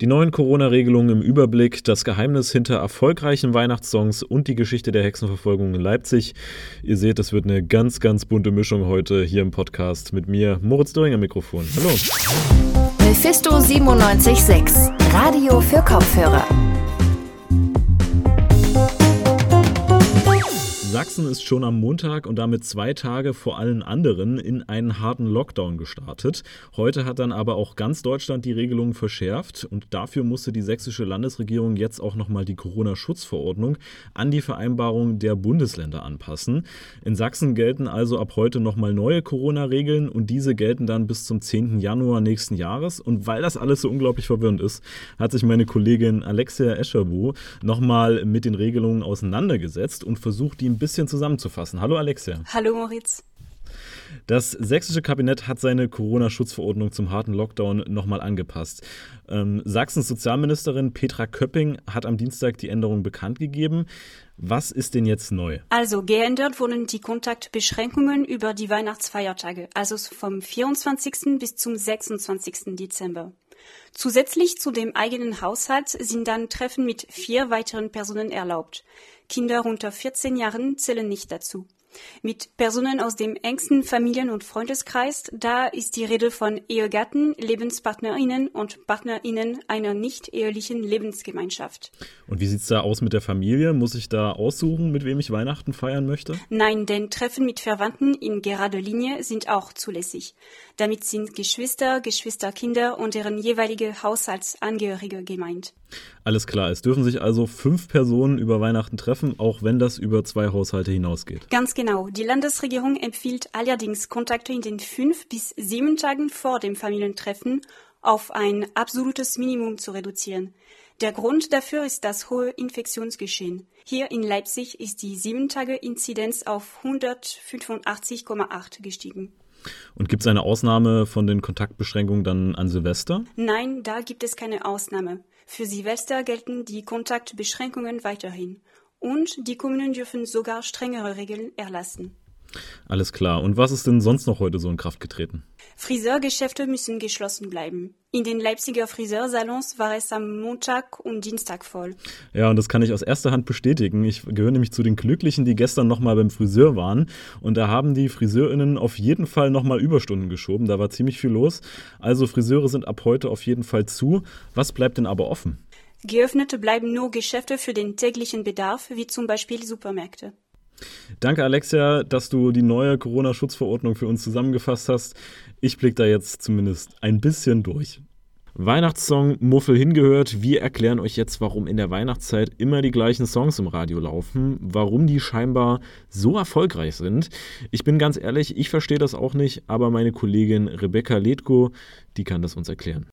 Die neuen Corona-Regelungen im Überblick, das Geheimnis hinter erfolgreichen Weihnachtssongs und die Geschichte der Hexenverfolgung in Leipzig. Ihr seht, das wird eine ganz, ganz bunte Mischung heute hier im Podcast mit mir, Moritz Döringer Mikrofon. Hallo. Mephisto 976, Radio für Kopfhörer. Sachsen ist schon am Montag und damit zwei Tage vor allen anderen in einen harten Lockdown gestartet. Heute hat dann aber auch ganz Deutschland die Regelungen verschärft und dafür musste die sächsische Landesregierung jetzt auch nochmal die Corona-Schutzverordnung an die Vereinbarung der Bundesländer anpassen. In Sachsen gelten also ab heute nochmal neue Corona-Regeln und diese gelten dann bis zum 10. Januar nächsten Jahres. Und weil das alles so unglaublich verwirrend ist, hat sich meine Kollegin Alexia Escherbu nochmal mit den Regelungen auseinandergesetzt und versucht, die ein bisschen zusammenzufassen. Hallo Alexia. Hallo Moritz. Das sächsische Kabinett hat seine Corona-Schutzverordnung zum harten Lockdown nochmal angepasst. Ähm, Sachsens Sozialministerin Petra Köpping hat am Dienstag die Änderung bekannt gegeben. Was ist denn jetzt neu? Also geändert wurden die Kontaktbeschränkungen über die Weihnachtsfeiertage, also vom 24. bis zum 26. Dezember. Zusätzlich zu dem eigenen Haushalt sind dann Treffen mit vier weiteren Personen erlaubt. Kinder unter 14 Jahren zählen nicht dazu. Mit Personen aus dem engsten Familien- und Freundeskreis, da ist die Rede von Ehegatten, Lebenspartnerinnen und Partnerinnen einer nicht ehelichen Lebensgemeinschaft. Und wie sieht es da aus mit der Familie? Muss ich da aussuchen, mit wem ich Weihnachten feiern möchte? Nein, denn Treffen mit Verwandten in gerader Linie sind auch zulässig. Damit sind Geschwister, Geschwisterkinder und deren jeweilige Haushaltsangehörige gemeint. Alles klar, es dürfen sich also fünf Personen über Weihnachten treffen, auch wenn das über zwei Haushalte hinausgeht. Ganz genau. Die Landesregierung empfiehlt allerdings Kontakte in den fünf bis sieben Tagen vor dem Familientreffen auf ein absolutes Minimum zu reduzieren. Der Grund dafür ist das hohe Infektionsgeschehen. Hier in Leipzig ist die sieben Tage Inzidenz auf 185,8 gestiegen. Und gibt es eine Ausnahme von den Kontaktbeschränkungen dann an Silvester? Nein, da gibt es keine Ausnahme. Für Silvester gelten die Kontaktbeschränkungen weiterhin. Und die Kommunen dürfen sogar strengere Regeln erlassen. Alles klar. Und was ist denn sonst noch heute so in Kraft getreten? Friseurgeschäfte müssen geschlossen bleiben. In den Leipziger Friseursalons war es am Montag und Dienstag voll. Ja, und das kann ich aus erster Hand bestätigen. Ich gehöre nämlich zu den Glücklichen, die gestern nochmal beim Friseur waren. Und da haben die FriseurInnen auf jeden Fall nochmal Überstunden geschoben. Da war ziemlich viel los. Also Friseure sind ab heute auf jeden Fall zu. Was bleibt denn aber offen? Geöffnet bleiben nur Geschäfte für den täglichen Bedarf, wie zum Beispiel Supermärkte. Danke, Alexia, dass du die neue Corona-Schutzverordnung für uns zusammengefasst hast. Ich blicke da jetzt zumindest ein bisschen durch. Weihnachtssong Muffel hingehört. Wir erklären euch jetzt, warum in der Weihnachtszeit immer die gleichen Songs im Radio laufen, warum die scheinbar so erfolgreich sind. Ich bin ganz ehrlich, ich verstehe das auch nicht, aber meine Kollegin Rebecca Letko, die kann das uns erklären.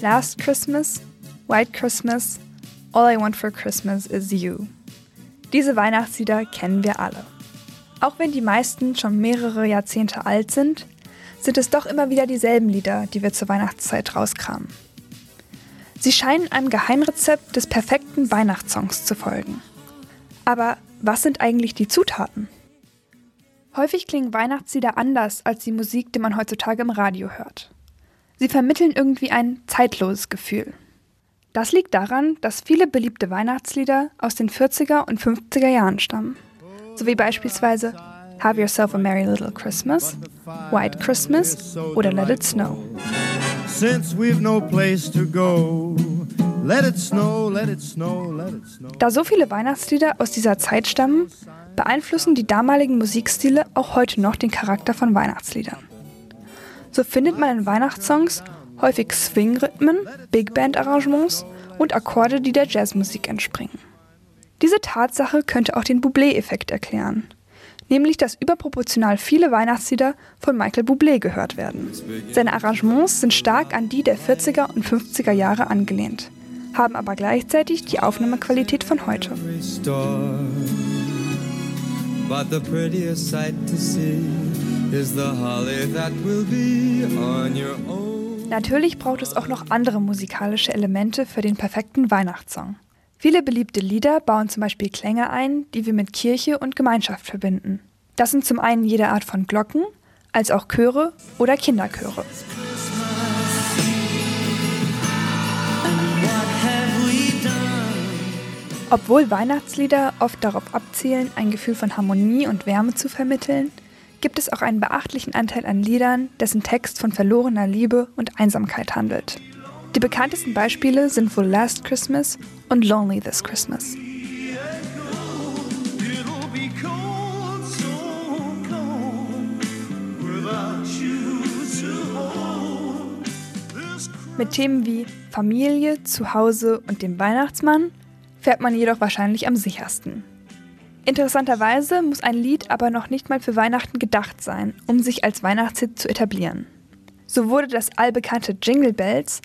Last Christmas, White Christmas, All I Want for Christmas is You. Diese Weihnachtslieder kennen wir alle. Auch wenn die meisten schon mehrere Jahrzehnte alt sind, sind es doch immer wieder dieselben Lieder, die wir zur Weihnachtszeit rauskramen. Sie scheinen einem Geheimrezept des perfekten Weihnachtssongs zu folgen. Aber was sind eigentlich die Zutaten? Häufig klingen Weihnachtslieder anders als die Musik, die man heutzutage im Radio hört. Sie vermitteln irgendwie ein zeitloses Gefühl. Das liegt daran, dass viele beliebte Weihnachtslieder aus den 40er und 50er Jahren stammen, so wie beispielsweise Have Yourself a Merry Little Christmas, White Christmas oder Let It Snow. Da so viele Weihnachtslieder aus dieser Zeit stammen, beeinflussen die damaligen Musikstile auch heute noch den Charakter von Weihnachtsliedern. So findet man in Weihnachtssongs häufig Swing-Rhythmen, Big Band-Arrangements und Akkorde, die der Jazzmusik entspringen. Diese Tatsache könnte auch den Bublé-Effekt erklären, nämlich dass überproportional viele Weihnachtslieder von Michael Bublé gehört werden. Seine Arrangements sind stark an die der 40er und 50er Jahre angelehnt, haben aber gleichzeitig die Aufnahmequalität von heute. But the prettiest sight to see is the holly that will be on your own. Natürlich braucht es auch noch andere musikalische Elemente für den perfekten Weihnachtssong. Viele beliebte Lieder bauen zum Beispiel Klänge ein, die wir mit Kirche und Gemeinschaft verbinden. Das sind zum einen jede Art von Glocken, als auch Chöre oder Kinderchöre. Obwohl Weihnachtslieder oft darauf abzielen, ein Gefühl von Harmonie und Wärme zu vermitteln, gibt es auch einen beachtlichen Anteil an Liedern, dessen Text von verlorener Liebe und Einsamkeit handelt. Die bekanntesten Beispiele sind wohl Last Christmas und Lonely This Christmas. Mit Themen wie Familie, Zuhause und dem Weihnachtsmann fährt man jedoch wahrscheinlich am sichersten. Interessanterweise muss ein Lied aber noch nicht mal für Weihnachten gedacht sein, um sich als Weihnachtshit zu etablieren. So wurde das allbekannte Jingle Bells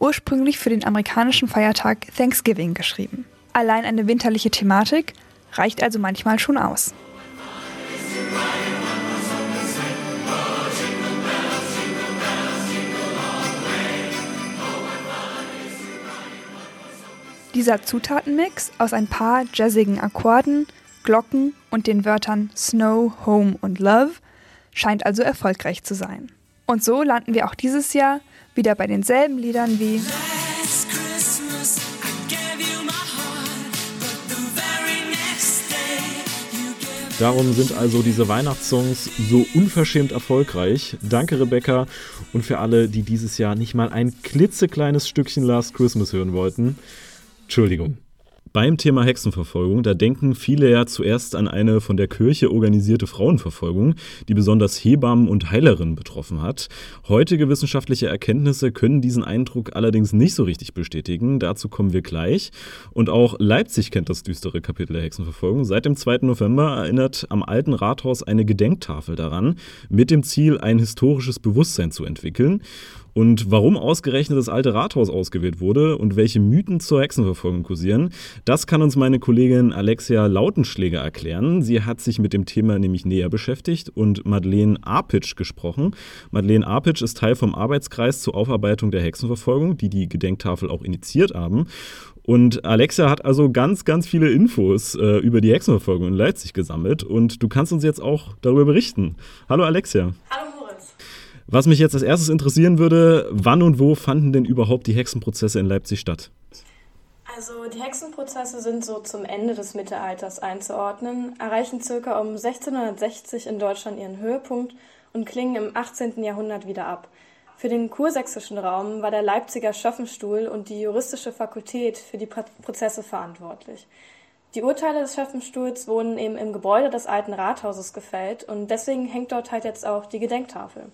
ursprünglich für den amerikanischen Feiertag Thanksgiving geschrieben. Allein eine winterliche Thematik reicht also manchmal schon aus. Dieser Zutatenmix aus ein paar jazzigen Akkorden, Glocken und den Wörtern Snow, Home und Love scheint also erfolgreich zu sein. Und so landen wir auch dieses Jahr wieder bei denselben Liedern wie Darum sind also diese Weihnachtssongs so unverschämt erfolgreich. Danke, Rebecca. Und für alle, die dieses Jahr nicht mal ein klitzekleines Stückchen Last Christmas hören wollten, Entschuldigung. Beim Thema Hexenverfolgung, da denken viele ja zuerst an eine von der Kirche organisierte Frauenverfolgung, die besonders Hebammen und Heilerinnen betroffen hat. Heutige wissenschaftliche Erkenntnisse können diesen Eindruck allerdings nicht so richtig bestätigen. Dazu kommen wir gleich. Und auch Leipzig kennt das düstere Kapitel der Hexenverfolgung. Seit dem 2. November erinnert am alten Rathaus eine Gedenktafel daran, mit dem Ziel, ein historisches Bewusstsein zu entwickeln. Und warum ausgerechnet das alte Rathaus ausgewählt wurde und welche Mythen zur Hexenverfolgung kursieren, das kann uns meine Kollegin Alexia Lautenschläger erklären. Sie hat sich mit dem Thema nämlich näher beschäftigt und Madeleine Arpitsch gesprochen. Madeleine Arpitsch ist Teil vom Arbeitskreis zur Aufarbeitung der Hexenverfolgung, die die Gedenktafel auch initiiert haben. Und Alexia hat also ganz, ganz viele Infos äh, über die Hexenverfolgung in Leipzig gesammelt und du kannst uns jetzt auch darüber berichten. Hallo Alexia. Hallo was mich jetzt als erstes interessieren würde, wann und wo fanden denn überhaupt die Hexenprozesse in Leipzig statt? Also die Hexenprozesse sind so zum Ende des Mittelalters einzuordnen, erreichen ca. um 1660 in Deutschland ihren Höhepunkt und klingen im 18. Jahrhundert wieder ab. Für den kursächsischen Raum war der Leipziger Schöffenstuhl und die juristische Fakultät für die Prozesse verantwortlich. Die Urteile des Schöffenstuhls wurden eben im Gebäude des alten Rathauses gefällt und deswegen hängt dort halt jetzt auch die Gedenktafel.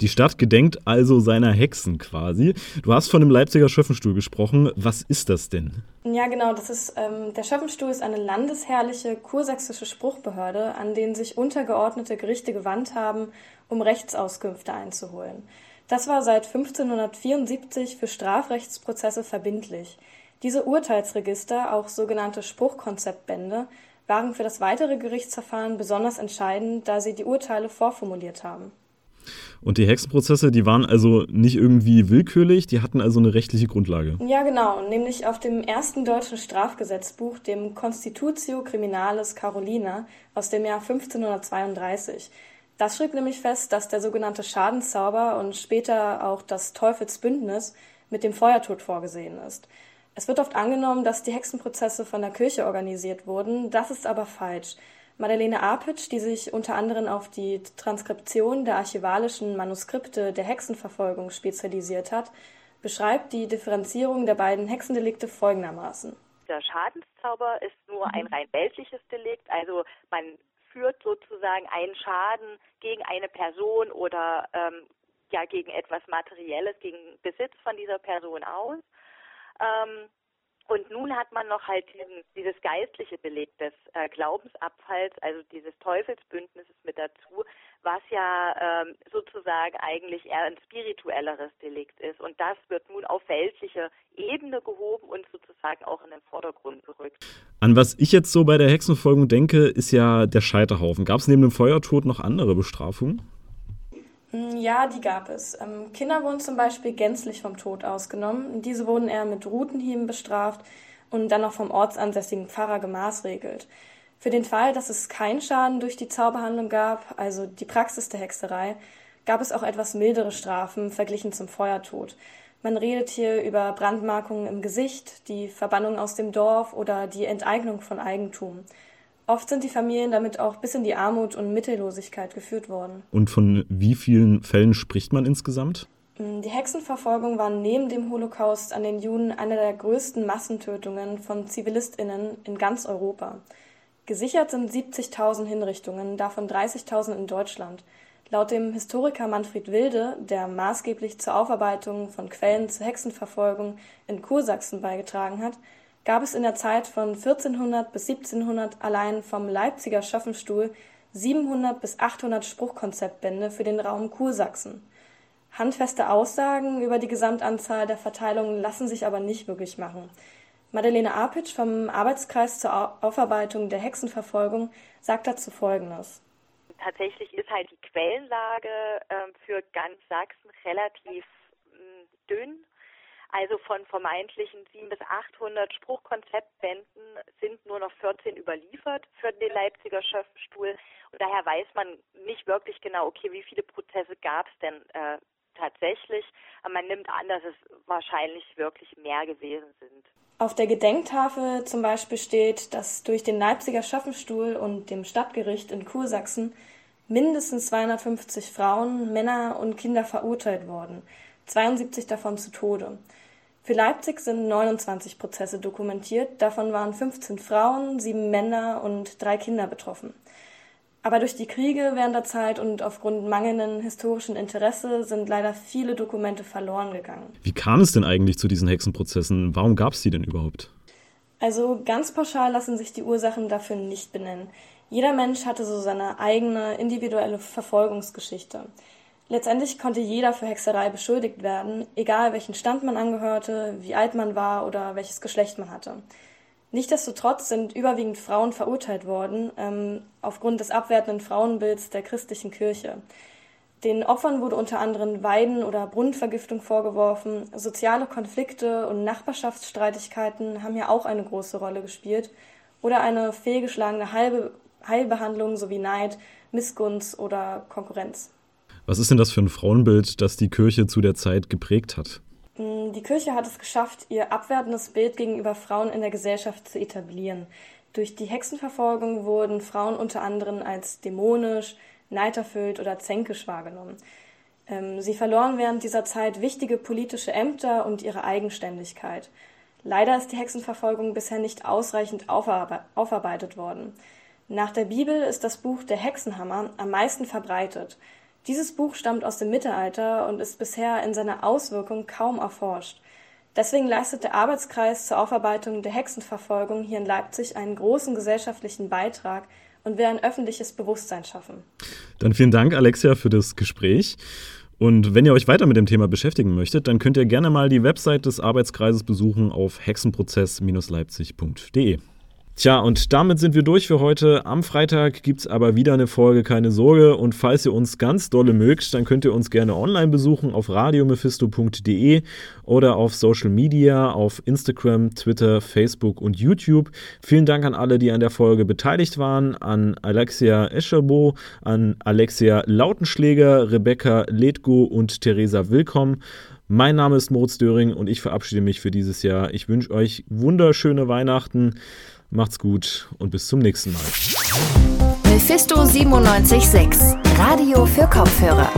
Die Stadt gedenkt also seiner Hexen quasi. Du hast von dem Leipziger Schöffenstuhl gesprochen. Was ist das denn? Ja, genau. Das ist ähm, der Schöffenstuhl ist eine landesherrliche kursächsische Spruchbehörde, an denen sich untergeordnete Gerichte gewandt haben, um Rechtsauskünfte einzuholen. Das war seit 1574 für Strafrechtsprozesse verbindlich. Diese Urteilsregister, auch sogenannte Spruchkonzeptbände, waren für das weitere Gerichtsverfahren besonders entscheidend, da sie die Urteile vorformuliert haben. Und die Hexenprozesse, die waren also nicht irgendwie willkürlich, die hatten also eine rechtliche Grundlage. Ja, genau, nämlich auf dem ersten deutschen Strafgesetzbuch, dem Constitutio Criminalis Carolina aus dem Jahr 1532. Das schrieb nämlich fest, dass der sogenannte Schadenszauber und später auch das Teufelsbündnis mit dem Feuertod vorgesehen ist. Es wird oft angenommen, dass die Hexenprozesse von der Kirche organisiert wurden. Das ist aber falsch. Madeleine Apitsch, die sich unter anderem auf die Transkription der archivalischen Manuskripte der Hexenverfolgung spezialisiert hat, beschreibt die Differenzierung der beiden Hexendelikte folgendermaßen. Der Schadenszauber ist nur ein rein weltliches Delikt, also man führt sozusagen einen Schaden gegen eine Person oder ähm, ja gegen etwas Materielles, gegen Besitz von dieser Person aus. Ähm, und nun hat man noch halt diesen, dieses geistliche Beleg des äh, Glaubensabfalls, also dieses Teufelsbündnisses mit dazu, was ja ähm, sozusagen eigentlich eher ein spirituelleres Delikt ist. Und das wird nun auf weltliche Ebene gehoben und sozusagen auch in den Vordergrund gerückt. An was ich jetzt so bei der Hexenfolgung denke, ist ja der Scheiterhaufen. Gab es neben dem Feuertod noch andere Bestrafungen? Ja, die gab es. Ähm, Kinder wurden zum Beispiel gänzlich vom Tod ausgenommen. Diese wurden eher mit Rutenhieben bestraft und dann noch vom ortsansässigen Pfarrer gemaßregelt. Für den Fall, dass es keinen Schaden durch die Zauberhandlung gab, also die Praxis der Hexerei, gab es auch etwas mildere Strafen verglichen zum Feuertod. Man redet hier über Brandmarkungen im Gesicht, die Verbannung aus dem Dorf oder die Enteignung von Eigentum. Oft sind die Familien damit auch bis in die Armut und Mittellosigkeit geführt worden. Und von wie vielen Fällen spricht man insgesamt? Mm, die Hexenverfolgung war neben dem Holocaust an den Juden eine der größten Massentötungen von ZivilistInnen in ganz Europa. Gesichert sind 70.000 Hinrichtungen, davon 30.000 in Deutschland. Laut dem Historiker Manfred Wilde, der maßgeblich zur Aufarbeitung von Quellen zur Hexenverfolgung in Kursachsen beigetragen hat, gab es in der Zeit von 1400 bis 1700 allein vom Leipziger Schöffenstuhl 700 bis 800 Spruchkonzeptbände für den Raum Kursachsen. Handfeste Aussagen über die Gesamtanzahl der Verteilungen lassen sich aber nicht wirklich machen. Madeleine Apitsch vom Arbeitskreis zur Aufarbeitung der Hexenverfolgung sagt dazu Folgendes. Tatsächlich ist halt die Quellenlage äh, für ganz Sachsen relativ dünn. Also von vermeintlichen 700 bis 800 Spruchkonzeptbänden sind nur noch 14 überliefert für den Leipziger Schöffenstuhl. Und daher weiß man nicht wirklich genau, okay, wie viele Prozesse gab es denn äh, tatsächlich. Aber man nimmt an, dass es wahrscheinlich wirklich mehr gewesen sind. Auf der Gedenktafel zum Beispiel steht, dass durch den Leipziger Schaffenstuhl und dem Stadtgericht in Kursachsen mindestens 250 Frauen, Männer und Kinder verurteilt wurden, 72 davon zu Tode. Für Leipzig sind 29 Prozesse dokumentiert, davon waren 15 Frauen, sieben Männer und drei Kinder betroffen. Aber durch die Kriege während der Zeit und aufgrund mangelnden historischen Interesse sind leider viele Dokumente verloren gegangen. Wie kam es denn eigentlich zu diesen Hexenprozessen? Warum gab es die denn überhaupt? Also ganz pauschal lassen sich die Ursachen dafür nicht benennen. Jeder Mensch hatte so seine eigene individuelle Verfolgungsgeschichte. Letztendlich konnte jeder für Hexerei beschuldigt werden, egal welchen Stand man angehörte, wie alt man war oder welches Geschlecht man hatte. Nichtsdestotrotz sind überwiegend Frauen verurteilt worden, ähm, aufgrund des abwertenden Frauenbilds der christlichen Kirche. Den Opfern wurde unter anderem Weiden- oder Brunnenvergiftung vorgeworfen. Soziale Konflikte und Nachbarschaftsstreitigkeiten haben hier auch eine große Rolle gespielt. Oder eine fehlgeschlagene Heilbe Heilbehandlung sowie Neid, Missgunst oder Konkurrenz. Was ist denn das für ein Frauenbild, das die Kirche zu der Zeit geprägt hat? Mm, die Kirche hat es geschafft, ihr abwertendes Bild gegenüber Frauen in der Gesellschaft zu etablieren. Durch die Hexenverfolgung wurden Frauen unter anderem als dämonisch, neiderfüllt oder zänkisch wahrgenommen. Ähm, sie verloren während dieser Zeit wichtige politische Ämter und ihre Eigenständigkeit. Leider ist die Hexenverfolgung bisher nicht ausreichend aufarbeitet worden. Nach der Bibel ist das Buch Der Hexenhammer am meisten verbreitet. Dieses Buch stammt aus dem Mittelalter und ist bisher in seiner Auswirkung kaum erforscht. Deswegen leistet der Arbeitskreis zur Aufarbeitung der Hexenverfolgung hier in Leipzig einen großen gesellschaftlichen Beitrag und will ein öffentliches Bewusstsein schaffen. Dann vielen Dank, Alexia, für das Gespräch. Und wenn ihr euch weiter mit dem Thema beschäftigen möchtet, dann könnt ihr gerne mal die Website des Arbeitskreises besuchen auf hexenprozess-leipzig.de. Tja, und damit sind wir durch für heute. Am Freitag gibt es aber wieder eine Folge, keine Sorge. Und falls ihr uns ganz dolle mögt, dann könnt ihr uns gerne online besuchen auf radiomephisto.de oder auf Social Media, auf Instagram, Twitter, Facebook und YouTube. Vielen Dank an alle, die an der Folge beteiligt waren, an Alexia Escherbo, an Alexia Lautenschläger, Rebecca Ledgo und Theresa Willkomm. Mein Name ist Moritz Döring und ich verabschiede mich für dieses Jahr. Ich wünsche euch wunderschöne Weihnachten. Macht's gut und bis zum nächsten Mal. Mephisto 976, Radio für Kopfhörer.